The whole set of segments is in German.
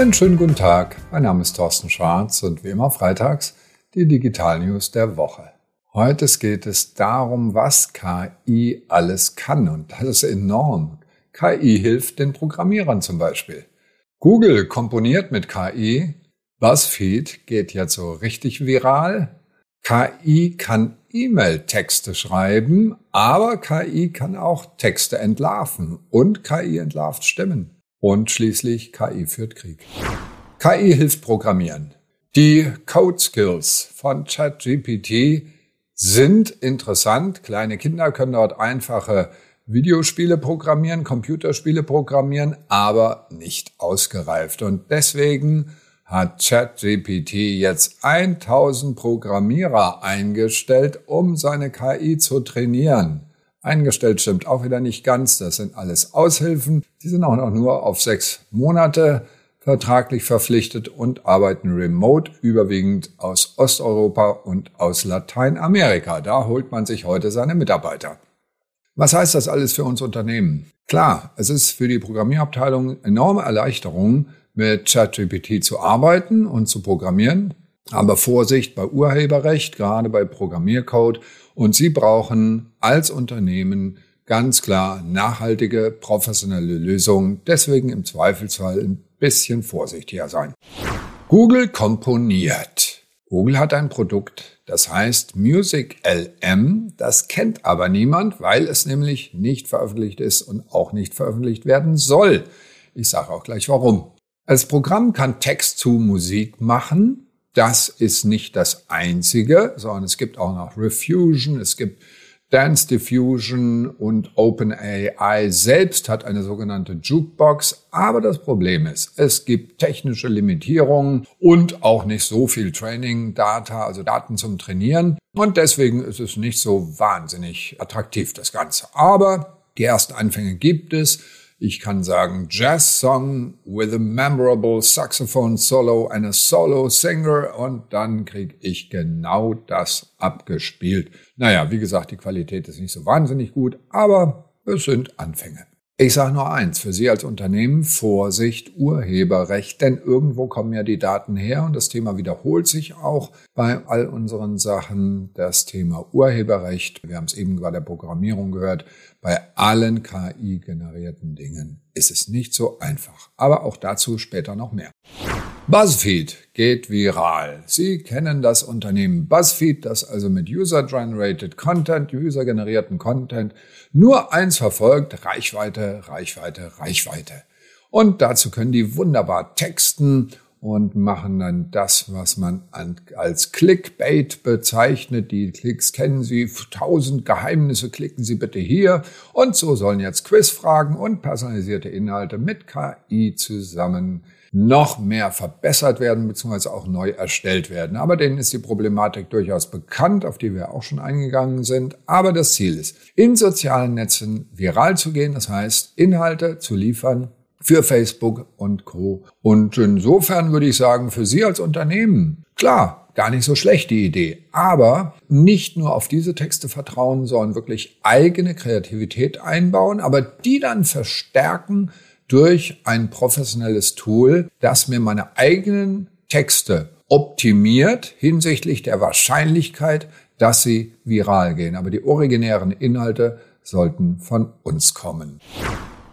Einen schönen guten Tag. Mein Name ist Thorsten Schwarz und wie immer freitags die Digital News der Woche. Heute geht es darum, was KI alles kann und das ist enorm. KI hilft den Programmierern zum Beispiel. Google komponiert mit KI. BuzzFeed geht jetzt so richtig viral. KI kann E-Mail-Texte schreiben, aber KI kann auch Texte entlarven und KI entlarvt Stimmen. Und schließlich KI führt Krieg. KI hilft Programmieren. Die Code Skills von ChatGPT sind interessant. Kleine Kinder können dort einfache Videospiele programmieren, Computerspiele programmieren, aber nicht ausgereift. Und deswegen hat ChatGPT jetzt 1000 Programmierer eingestellt, um seine KI zu trainieren. Eingestellt stimmt auch wieder nicht ganz. Das sind alles Aushilfen. Die sind auch noch nur auf sechs Monate vertraglich verpflichtet und arbeiten remote, überwiegend aus Osteuropa und aus Lateinamerika. Da holt man sich heute seine Mitarbeiter. Was heißt das alles für uns Unternehmen? Klar, es ist für die Programmierabteilung enorme Erleichterung, mit ChatGPT zu arbeiten und zu programmieren. Aber Vorsicht bei Urheberrecht, gerade bei Programmiercode. Und Sie brauchen als Unternehmen ganz klar nachhaltige, professionelle Lösungen. Deswegen im Zweifelsfall ein bisschen vorsichtiger sein. Google komponiert. Google hat ein Produkt, das heißt Music LM. Das kennt aber niemand, weil es nämlich nicht veröffentlicht ist und auch nicht veröffentlicht werden soll. Ich sage auch gleich warum. Das Programm kann Text zu Musik machen. Das ist nicht das einzige, sondern es gibt auch noch Refusion, es gibt Dance Diffusion und OpenAI selbst hat eine sogenannte Jukebox. Aber das Problem ist, es gibt technische Limitierungen und auch nicht so viel Training Data, also Daten zum Trainieren. Und deswegen ist es nicht so wahnsinnig attraktiv, das Ganze. Aber die ersten Anfänge gibt es. Ich kann sagen Jazz Song with a memorable saxophone solo and a solo singer und dann kriege ich genau das abgespielt. Naja, wie gesagt, die Qualität ist nicht so wahnsinnig gut, aber es sind Anfänge. Ich sage nur eins, für Sie als Unternehmen, Vorsicht, Urheberrecht, denn irgendwo kommen ja die Daten her und das Thema wiederholt sich auch bei all unseren Sachen. Das Thema Urheberrecht, wir haben es eben bei der Programmierung gehört, bei allen KI-generierten Dingen ist es nicht so einfach. Aber auch dazu später noch mehr. BuzzFeed geht viral. Sie kennen das Unternehmen BuzzFeed, das also mit User-Generated Content, user-generierten Content nur eins verfolgt, Reichweite, Reichweite, Reichweite. Und dazu können die wunderbar texten und machen dann das, was man als Clickbait bezeichnet. Die Klicks kennen Sie, tausend Geheimnisse klicken Sie bitte hier. Und so sollen jetzt Quizfragen und personalisierte Inhalte mit KI zusammen noch mehr verbessert werden bzw. auch neu erstellt werden. Aber denen ist die Problematik durchaus bekannt, auf die wir auch schon eingegangen sind. Aber das Ziel ist, in sozialen Netzen viral zu gehen, das heißt Inhalte zu liefern für Facebook und Co. Und insofern würde ich sagen, für Sie als Unternehmen, klar, gar nicht so schlecht die Idee. Aber nicht nur auf diese Texte vertrauen, sondern wirklich eigene Kreativität einbauen, aber die dann verstärken durch ein professionelles Tool, das mir meine eigenen Texte optimiert hinsichtlich der Wahrscheinlichkeit, dass sie viral gehen. Aber die originären Inhalte sollten von uns kommen.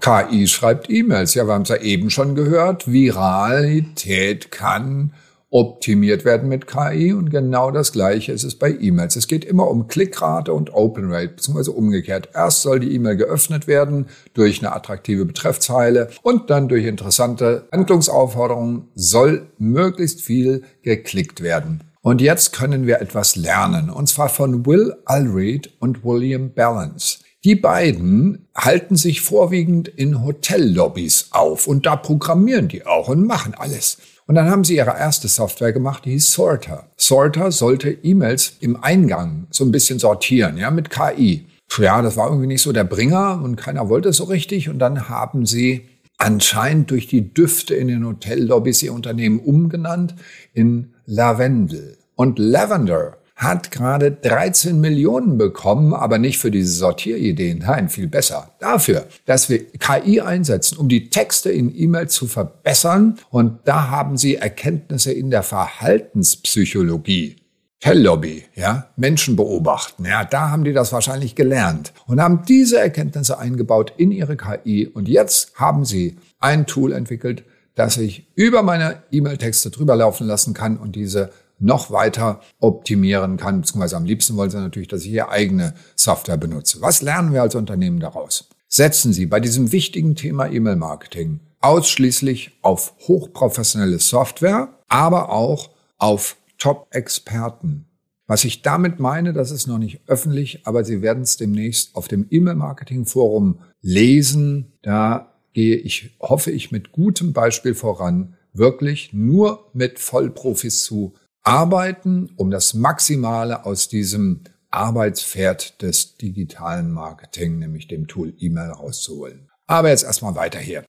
KI schreibt E-Mails. Ja, wir haben es ja eben schon gehört. Viralität kann optimiert werden mit KI und genau das gleiche ist es bei E-Mails. Es geht immer um Klickrate und Open Rate, beziehungsweise umgekehrt. Erst soll die E-Mail geöffnet werden durch eine attraktive Betreffzeile und dann durch interessante Handlungsaufforderungen soll möglichst viel geklickt werden. Und jetzt können wir etwas lernen, und zwar von Will Alreed und William Balance. Die beiden halten sich vorwiegend in Hotellobbys auf und da programmieren die auch und machen alles. Und dann haben sie ihre erste Software gemacht, die hieß Sorter. Sorter sollte E-Mails im Eingang so ein bisschen sortieren, ja, mit KI. Ja, das war irgendwie nicht so der Bringer und keiner wollte es so richtig. Und dann haben sie anscheinend durch die Düfte in den Hotellobbys ihr Unternehmen umgenannt in Lavendel. Und Lavender hat gerade 13 Millionen bekommen, aber nicht für diese Sortierideen. Nein, viel besser. Dafür, dass wir KI einsetzen, um die Texte in E-Mails zu verbessern. Und da haben sie Erkenntnisse in der Verhaltenspsychologie. Telllobby, ja, Menschen beobachten, ja, da haben die das wahrscheinlich gelernt und haben diese Erkenntnisse eingebaut in ihre KI und jetzt haben sie ein Tool entwickelt, dass ich über meine E-Mail-Texte drüber laufen lassen kann und diese noch weiter optimieren kann, beziehungsweise am liebsten wollen Sie natürlich, dass ich Ihre eigene Software benutze. Was lernen wir als Unternehmen daraus? Setzen Sie bei diesem wichtigen Thema E-Mail-Marketing ausschließlich auf hochprofessionelle Software, aber auch auf Top-Experten. Was ich damit meine, das ist noch nicht öffentlich, aber Sie werden es demnächst auf dem E-Mail-Marketing-Forum lesen. Da gehe ich, hoffe ich, mit gutem Beispiel voran, wirklich nur mit Vollprofis zu arbeiten, um das Maximale aus diesem Arbeitspferd des digitalen Marketing, nämlich dem Tool E-Mail rauszuholen. Aber jetzt erstmal weiter hier.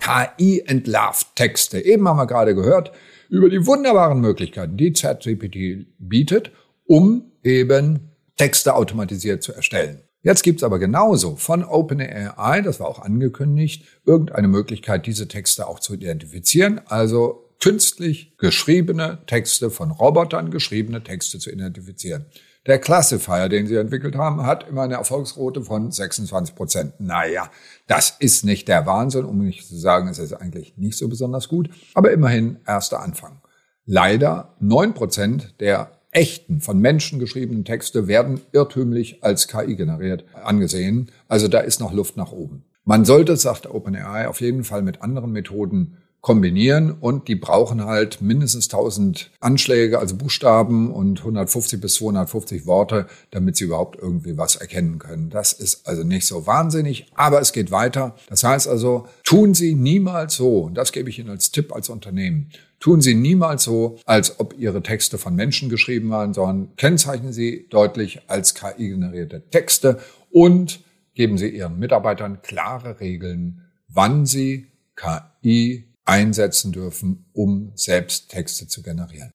KI entlarvt Texte. Eben haben wir gerade gehört über die wunderbaren Möglichkeiten, die ChatGPT bietet, um eben Texte automatisiert zu erstellen. Jetzt gibt's aber genauso von OpenAI, das war auch angekündigt, irgendeine Möglichkeit, diese Texte auch zu identifizieren, also künstlich geschriebene Texte von Robotern geschriebene Texte zu identifizieren. Der Classifier, den sie entwickelt haben, hat immer eine Erfolgsquote von 26 Prozent. Naja, das ist nicht der Wahnsinn, um nicht zu sagen, es ist eigentlich nicht so besonders gut, aber immerhin erster Anfang. Leider neun Prozent der echten, von Menschen geschriebenen Texte werden irrtümlich als KI generiert angesehen. Also da ist noch Luft nach oben. Man sollte, sagt OpenAI, auf jeden Fall mit anderen Methoden kombinieren und die brauchen halt mindestens 1000 Anschläge, also Buchstaben und 150 bis 250 Worte, damit sie überhaupt irgendwie was erkennen können. Das ist also nicht so wahnsinnig, aber es geht weiter. Das heißt also, tun Sie niemals so, und das gebe ich Ihnen als Tipp als Unternehmen, tun Sie niemals so, als ob Ihre Texte von Menschen geschrieben waren, sondern kennzeichnen Sie deutlich als KI-generierte Texte und geben Sie Ihren Mitarbeitern klare Regeln, wann Sie KI einsetzen dürfen, um selbst Texte zu generieren.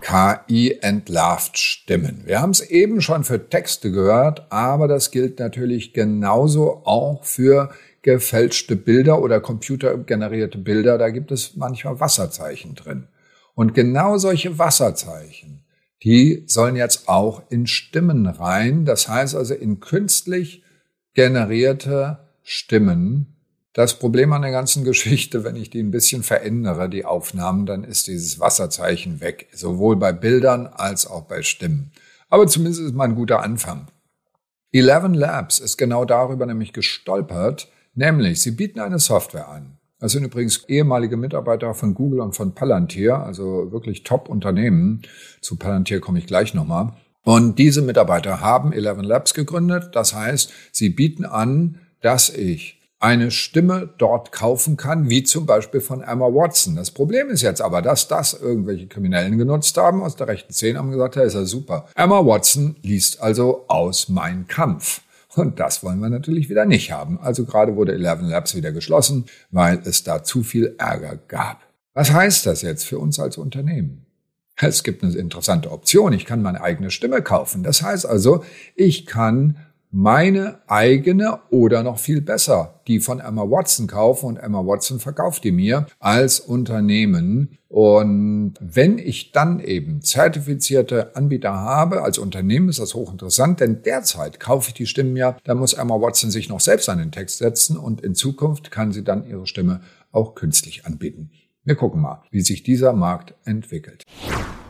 KI entlarvt Stimmen. Wir haben es eben schon für Texte gehört, aber das gilt natürlich genauso auch für gefälschte Bilder oder computergenerierte Bilder. Da gibt es manchmal Wasserzeichen drin. Und genau solche Wasserzeichen, die sollen jetzt auch in Stimmen rein. Das heißt also in künstlich generierte Stimmen, das Problem an der ganzen Geschichte, wenn ich die ein bisschen verändere, die Aufnahmen, dann ist dieses Wasserzeichen weg. Sowohl bei Bildern als auch bei Stimmen. Aber zumindest ist mal ein guter Anfang. Eleven Labs ist genau darüber nämlich gestolpert, nämlich sie bieten eine Software an. Das sind übrigens ehemalige Mitarbeiter von Google und von Palantir, also wirklich Top-Unternehmen. Zu Palantir komme ich gleich nochmal. Und diese Mitarbeiter haben Eleven Labs gegründet. Das heißt, sie bieten an, dass ich eine Stimme dort kaufen kann, wie zum Beispiel von Emma Watson. Das Problem ist jetzt aber, dass das irgendwelche Kriminellen genutzt haben aus der rechten Szene haben gesagt, ja, ist ja super. Emma Watson liest also aus Mein Kampf. Und das wollen wir natürlich wieder nicht haben. Also gerade wurde Eleven Labs wieder geschlossen, weil es da zu viel Ärger gab. Was heißt das jetzt für uns als Unternehmen? Es gibt eine interessante Option. Ich kann meine eigene Stimme kaufen. Das heißt also, ich kann meine eigene oder noch viel besser die von Emma Watson kaufen und Emma Watson verkauft die mir als Unternehmen. Und wenn ich dann eben zertifizierte Anbieter habe, als Unternehmen ist das hochinteressant, denn derzeit kaufe ich die Stimmen ja, dann muss Emma Watson sich noch selbst an den Text setzen und in Zukunft kann sie dann ihre Stimme auch künstlich anbieten. Wir gucken mal, wie sich dieser Markt entwickelt.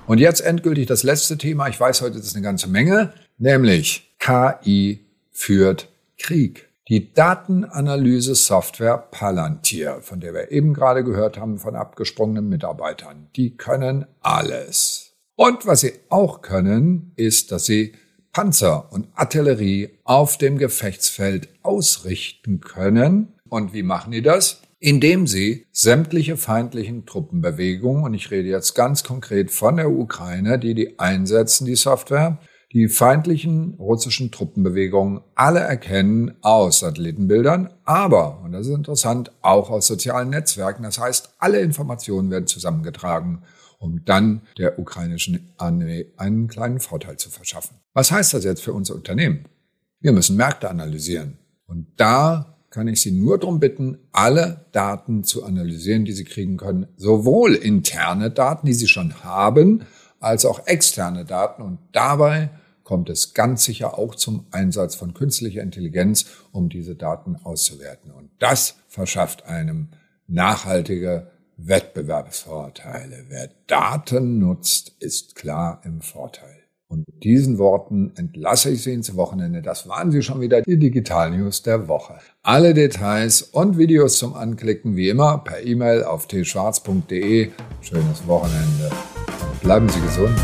Und jetzt endgültig das letzte Thema. Ich weiß heute, das ist eine ganze Menge, nämlich KI führt Krieg. Die Datenanalyse-Software Palantir, von der wir eben gerade gehört haben von abgesprungenen Mitarbeitern, die können alles. Und was sie auch können, ist, dass sie Panzer und Artillerie auf dem Gefechtsfeld ausrichten können. Und wie machen die das? Indem sie sämtliche feindlichen Truppenbewegungen, und ich rede jetzt ganz konkret von der Ukraine, die die einsetzen, die Software, die feindlichen russischen Truppenbewegungen alle erkennen aus Satellitenbildern, aber, und das ist interessant, auch aus sozialen Netzwerken. Das heißt, alle Informationen werden zusammengetragen um dann der ukrainischen Armee einen kleinen Vorteil zu verschaffen. Was heißt das jetzt für unser Unternehmen? Wir müssen Märkte analysieren. Und da kann ich Sie nur darum bitten, alle Daten zu analysieren, die Sie kriegen können. Sowohl interne Daten, die Sie schon haben, als auch externe Daten. Und dabei kommt es ganz sicher auch zum Einsatz von künstlicher Intelligenz, um diese Daten auszuwerten. Und das verschafft einem nachhaltige Wettbewerbsvorteile. Wer Daten nutzt, ist klar im Vorteil. Und mit diesen Worten entlasse ich Sie ins Wochenende. Das waren Sie schon wieder, die Digital News der Woche. Alle Details und Videos zum Anklicken wie immer per E-Mail auf tschwarz.de. Schönes Wochenende. Bleiben Sie gesund.